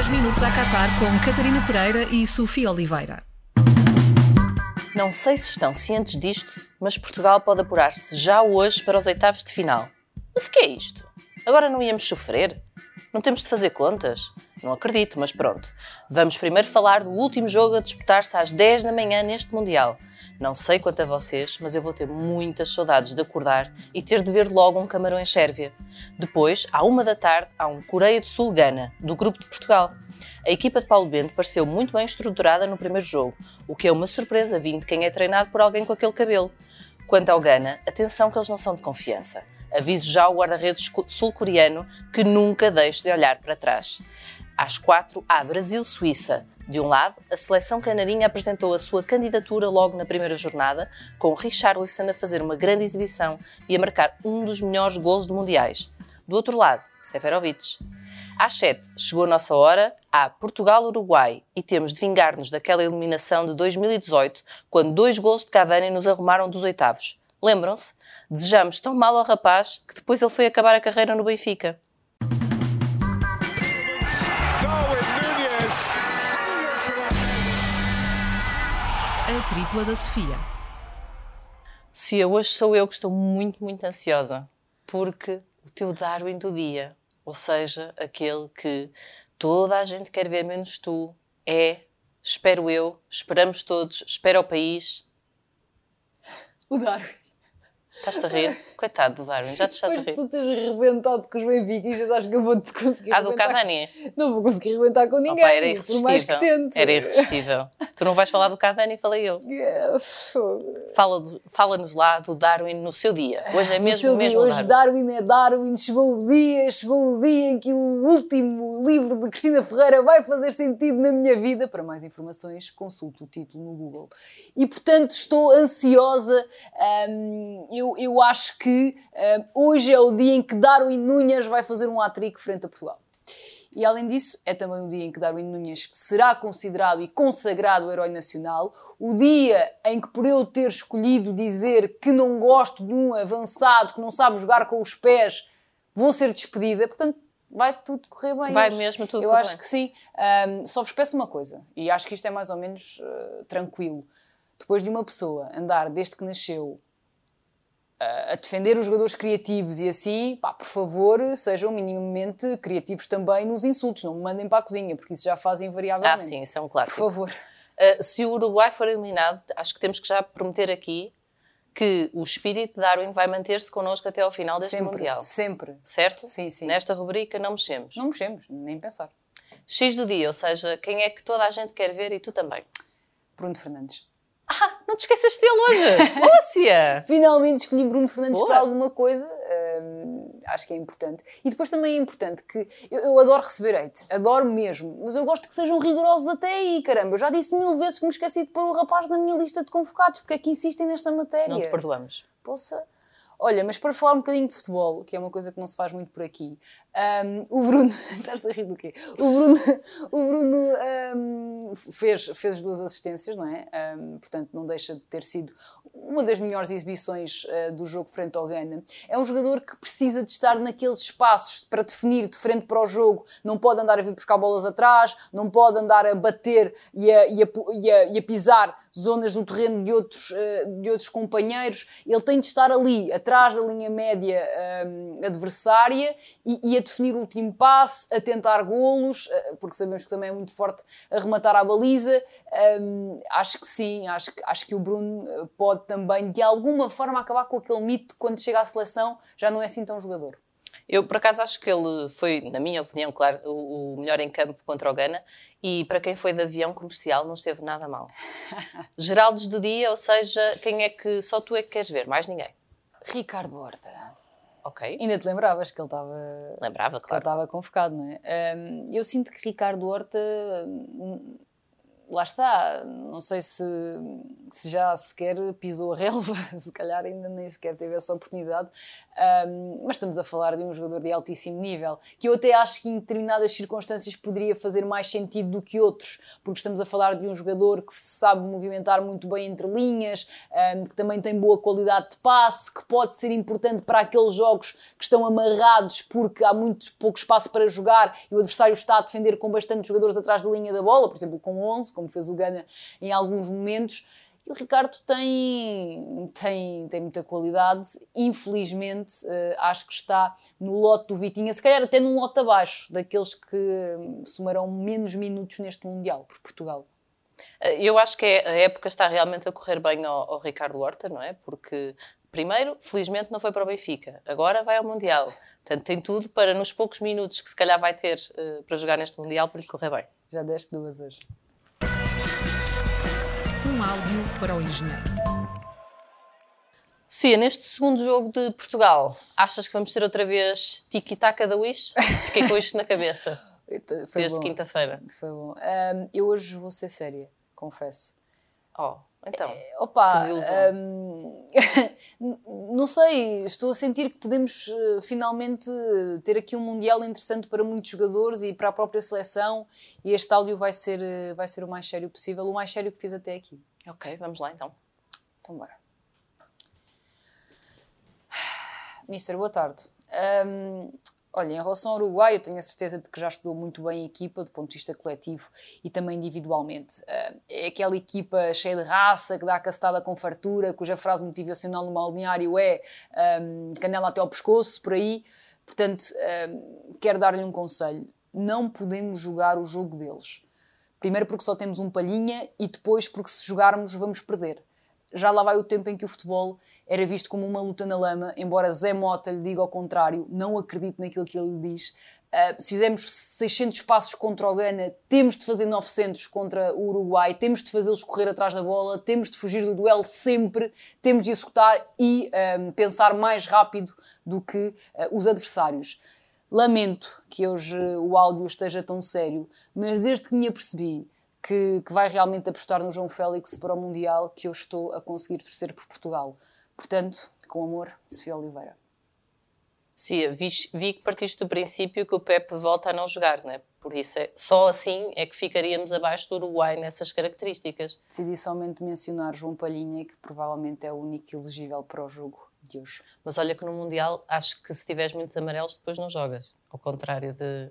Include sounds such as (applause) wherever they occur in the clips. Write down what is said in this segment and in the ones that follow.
10 minutos a Qatar com Catarina Pereira e Sofia Oliveira. Não sei se estão cientes disto, mas Portugal pode apurar-se já hoje para os oitavos de final. Mas o que é isto? Agora não íamos sofrer? Não temos de fazer contas? Não acredito, mas pronto. Vamos primeiro falar do último jogo a disputar-se às 10 da manhã neste Mundial. Não sei quanto a vocês, mas eu vou ter muitas saudades de acordar e ter de ver logo um Camarões Sérvia. Depois, à uma da tarde, há um Coreia do Sul-Gana, do grupo de Portugal. A equipa de Paulo Bento pareceu muito bem estruturada no primeiro jogo, o que é uma surpresa vindo de quem é treinado por alguém com aquele cabelo. Quanto ao Gana, atenção que eles não são de confiança. Aviso já o guarda-redes sul-coreano que nunca deixe de olhar para trás. Às quatro, há Brasil-Suíça. De um lado, a seleção canarinha apresentou a sua candidatura logo na primeira jornada, com Richarlison a fazer uma grande exibição e a marcar um dos melhores gols de mundiais. Do outro lado, Seferovic. Às 7 chegou a nossa hora, há Portugal-Uruguai e temos de vingar-nos daquela eliminação de 2018, quando dois gols de Cavani nos arrumaram dos oitavos. Lembram-se? Desejamos tão mal ao rapaz que depois ele foi acabar a carreira no Benfica. A tripla da Sofia. Sofia, hoje sou eu que estou muito, muito ansiosa, porque o teu Darwin do dia, ou seja, aquele que toda a gente quer ver menos tu, é, espero eu, esperamos todos, espera o país. O Darwin. Estás-te a rir? Coitado do Darwin, já te estás Depois a rir. tu tens arrebentado com os benfiquistas, acho que eu vou-te conseguir Ah, do. Cavani. Não vou conseguir arrebentar com ninguém, Opa, era por mais que irresistível. tente. Era irresistível. tu não vais falar do Cavani, falei eu. É, fogo. Fala Fala-nos lá do Darwin no seu dia. Hoje é No mesmo seu o dia, mesmo hoje Darwin. Darwin é Darwin, chegou o dia, chegou o dia em que o último livro de Cristina Ferreira vai fazer sentido na minha vida. Para mais informações, consulte o título no Google. E portanto estou ansiosa. hum, eu, eu acho que hum, hoje é o dia em que Darwin Núñez vai fazer um hat-trick frente a Portugal. E além disso, é também o dia em que Darwin Nunes será considerado e consagrado herói nacional, o dia em que, por eu ter escolhido dizer que não gosto de um avançado que não sabe jogar com os pés, vou ser despedida. Portanto, vai tudo correr bem. Vai hoje. mesmo tudo Eu acho bem. que sim. Ahm, só vos peço uma coisa, e acho que isto é mais ou menos ah, tranquilo. Depois de uma pessoa andar desde que nasceu a defender os jogadores criativos e assim, pá, por favor, sejam minimamente criativos também nos insultos, não me mandem para a cozinha, porque isso já fazem Ah, invariavelmente. sim, isso é um Por clássico. favor. Uh, se o Uruguai for eliminado, acho que temos que já prometer aqui que o espírito de Darwin vai manter-se connosco até ao final deste Sempre, Mundial. sempre. Certo? Sim, sim. Nesta rubrica não mexemos. Não mexemos, nem pensar. X do dia, ou seja, quem é que toda a gente quer ver e tu também. Bruno Fernandes. Ah, não te esqueças dele hoje! (laughs) Lúcia! Finalmente escolhi Bruno Fernandes Boa. para alguma coisa. hum, acho que é importante. E depois também é importante que eu, eu adoro receber hate, adoro mesmo, mas eu gosto que sejam rigorosos até aí, caramba. Eu já disse mil vezes que me esqueci de pôr o rapaz na minha lista de convocados, porque é que insistem nesta matéria. Não te perdoamos. Poça. Olha, mas para falar um bocadinho de futebol, que é uma coisa que não se faz muito por aqui, hum, o Bruno. (laughs) Estás a rir do quê? O Bruno, o Bruno hum, fez, fez duas assistências, não é? Hum, portanto, não deixa de ter sido uma das melhores exibições uh, do jogo frente ao Ghana. É um jogador que precisa de estar naqueles espaços para definir de frente para o jogo. Não pode andar a vir buscar bolas atrás, não pode andar a bater e a, e a, e a, e a pisar zonas do terreno de outros, uh, de outros companheiros. Ele tem de estar ali, atrás da linha média um, adversária e, e, a definir o último passe, a tentar golos, uh, porque sabemos que também é muito forte a rematar à baliza. Um, acho que sim, acho que, acho que o Bruno uh, pode também, de alguma forma, acabar com aquele mito de quando chega à seleção já não é assim tão jogador. Eu, por acaso, acho que ele foi, na minha opinião, claro, o, melhor em campo contra o Ghana e para quem foi de avião comercial não esteve nada mal. (laughs) Geraldos do dia, ou seja, quem é que só tu é que queres ver, mais ninguém. Ricardo Horta. Ok. Ainda te lembravas que ele estava. Lembrava, que ele claro. estava convocado, não é? Eu sinto que Ricardo Horta. Lá está, não sei se, se já sequer pisou a relva, (laughs) se calhar ainda nem sequer teve essa oportunidade, Um, mas estamos a falar de um jogador de altíssimo nível, que eu até acho que em determinadas circunstâncias poderia fazer mais sentido do que outros, porque estamos a falar de um jogador que se sabe movimentar muito bem entre linhas, um, que também tem boa qualidade de passe, que pode ser importante para aqueles jogos que estão amarrados porque há muito pouco espaço para jogar e o adversário está a defender com bastante jogadores atrás da linha da bola, por exemplo, com 11, como fez o Gana em alguns momentos. E o Ricardo tem, tem, tem muita qualidade. Infelizmente, uh, acho que está no lote do Vitinha, se calhar até num lote abaixo daqueles que hum, somarão menos minutos neste Mundial por Portugal. Eh, eu acho que é, a época está realmente a correr bem ao, ao Ricardo Horta, não é? Porque, primeiro, felizmente não foi para o Benfica, agora vai ao Mundial. Portanto, tem tudo para, nos poucos minutos que se calhar vai ter uh, para jogar neste Mundial, para lhe correr bem. Já deste duas hoje. Um áudio para o engenheiro. Sofia, neste segundo jogo de Portugal, achas que vamos ter outra vez tiki-taka da Wish? Fiquei com isto na cabeça. (laughs) Foi desde quinta-feira. Foi bom. Um, eu hoje vou ser séria, confesso. Oh, então. É, opa, um, (laughs) não sei, estou a sentir que podemos uh, finalmente ter aqui um Mundial interessante para muitos jogadores e para a própria seleção. E este áudio vai ser, uh, vai ser o mais sério possível, o mais sério que fiz até aqui. Ok, vamos lá então. Então, bora. (sighs) Mister, boa tarde. Um, Olha, em relação ao Uruguai, eu tenho a certeza de que já estudou muito bem a equipa, do ponto de vista coletivo e também individualmente. Ah, é aquela equipa cheia de raça, que dá a castada com fartura, cuja frase motivacional no balneário é um, canela até ao pescoço, por aí. Portanto, um, quero dar-lhe um conselho. Não podemos jogar o jogo deles. Primeiro porque só temos um palhinha e depois porque se jogarmos vamos perder. Já lá vai o tempo em que o futebol era visto como uma luta na lama, embora Zé Mota lhe diga ao contrário, não acredito naquilo que ele diz. Uh, se fizermos 600 passos contra o Ghana, temos de fazer 900 contra o Uruguai, temos de fazê-los correr atrás da bola, temos de fugir do duelo sempre, temos de executar e um, pensar mais rápido do que uh, os adversários. Lamento que hoje o áudio esteja tão sério, mas desde que me apercebi que, que vai realmente apostar no João Félix para o Mundial, que eu estou a conseguir torcer por Portugal. Portanto, com amor, Sofia Oliveira. Sim, vi, vi que partiste do princípio que o Pepe volta a não jogar, não é? Por isso, é, só assim é que ficaríamos abaixo do Uruguai nessas características. Decidi somente mencionar João Palhinha, que provavelmente é o único elegível para o jogo de hoje. Mas olha que no Mundial, acho que se tiveres muitos amarelos, depois não jogas. Ao contrário de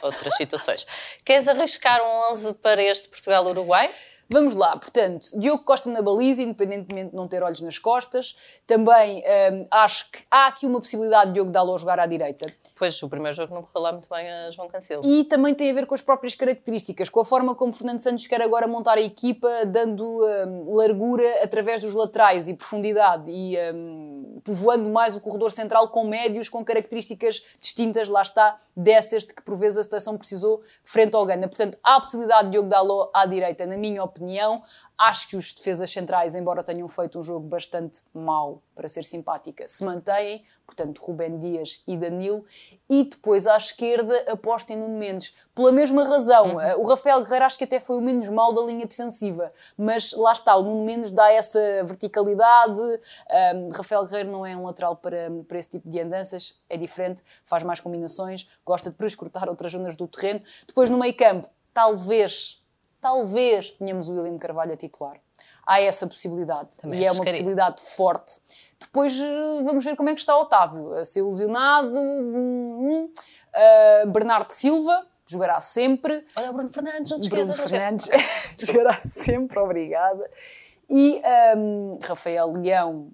outras (laughs) situações. Queres arriscar um 11 para este Portugal-Uruguai? Vamos lá, portanto, Diogo Costa na baliza, independentemente de não ter olhos nas costas. Também hum, acho que há aqui uma possibilidade de Diogo Dalot jogar à direita. Pois, o primeiro jogo não correu lá muito bem a João Cancelo. E também tem a ver com as próprias características, com a forma como Fernando Santos quer agora montar a equipa, dando hum, largura através dos laterais e profundidade e hum, povoando mais o corredor central com médios, com características distintas, lá está, dessas de que por vezes a seleção precisou frente ao Gana. Portanto, há a possibilidade de Diogo Dalot à direita, na minha opinião opinião. Acho que os defesas centrais, embora tenham feito um jogo bastante mau, para ser simpática, se mantêm. Portanto, Rubén Dias e Danilo. E depois à esquerda apostem no Mendes. Pela mesma razão, uhum. Eh, o Rafael Guerreiro acho que até foi o menos mau da linha defensiva. Mas lá está, o Nuno Mendes dá essa verticalidade. Um, Rafael Guerreiro não é um lateral para, para esse tipo de andanças, é diferente, faz mais combinações, gosta de prescrutar outras zonas do terreno. Depois no meio campo, talvez talvez tenhamos o William Carvalho a titular. Há essa possibilidade Também e é uma possibilidade forte. Depois eh, vamos ver como é que está o Otávio. A ser ilusionado. Uh, Bernardo Silva jogará sempre. Olha o Bruno Fernandes, não te esqueças. Bruno Fernandes (laughs) jogará sempre, obrigada. E um, Rafael Leão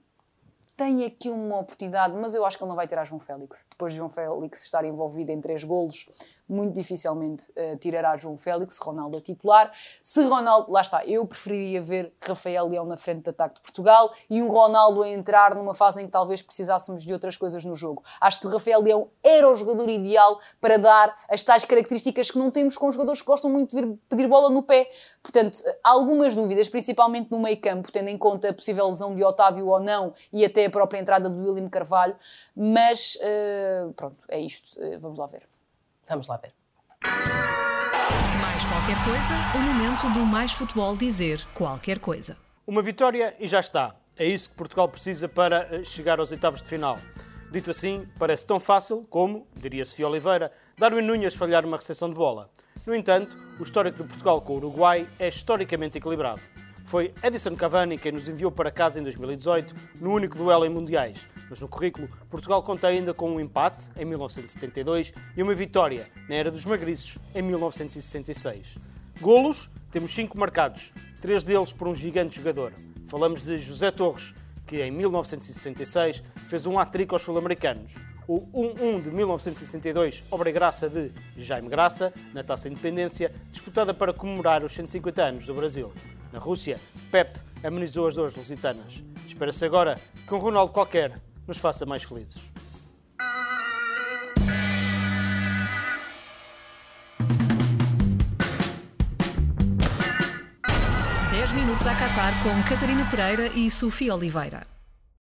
tem aqui uma oportunidade, mas eu acho que ele não vai tirar João Félix. Depois de João Félix estar envolvido em três golos, muito dificilmente uh, tirará João Félix, Ronaldo a titular. Se Ronaldo, lá está, eu preferiria ver Rafael Leão na frente de ataque de Portugal e o Ronaldo a entrar numa fase em que talvez precisássemos de outras coisas no jogo. Acho que o Rafael Leão era o jogador ideal para dar as tais características que não temos com jogadores que gostam muito de vir pedir bola no pé. Portanto, há algumas dúvidas, principalmente no meio campo, tendo em conta a possível lesão de Otávio ou não e até a própria entrada do William Carvalho, mas uh, pronto, é isto. Uh, vamos lá ver. Vamos lá ver. Mais qualquer coisa, o momento do Mais Futebol dizer qualquer coisa. Uma vitória e já está. É isso que Portugal precisa para eh, chegar aos oitavos de final. Dito assim, parece tão fácil como, diria Sofia Oliveira, Darwin Núñez falhar uma recepção de bola. No entanto, o histórico de Portugal com o Uruguai é historicamente equilibrado. Foi Edison Cavani quem nos enviou para casa em 2018, no único duelo em mundiais. Mas no currículo, Portugal conta ainda com um empate, em 1972, e uma vitória, na era dos magriços, em 1966. Golos, temos cinco marcados, três deles por um gigante jogador. Falamos de José Torres, que em 1966 fez um hat-trick aos sul-americanos. O 1-1 de 1962, obra graça de Jaime Graça, na Taça Independência, disputada para comemorar os 150 anos do Brasil. Na Rússia, Pep amenizou as dores lusitanas. Espera-se agora que um Ronaldo qualquer nos faça mais felizes. Dez minutos a Qatar com Catarina Pereira e Sofia Oliveira.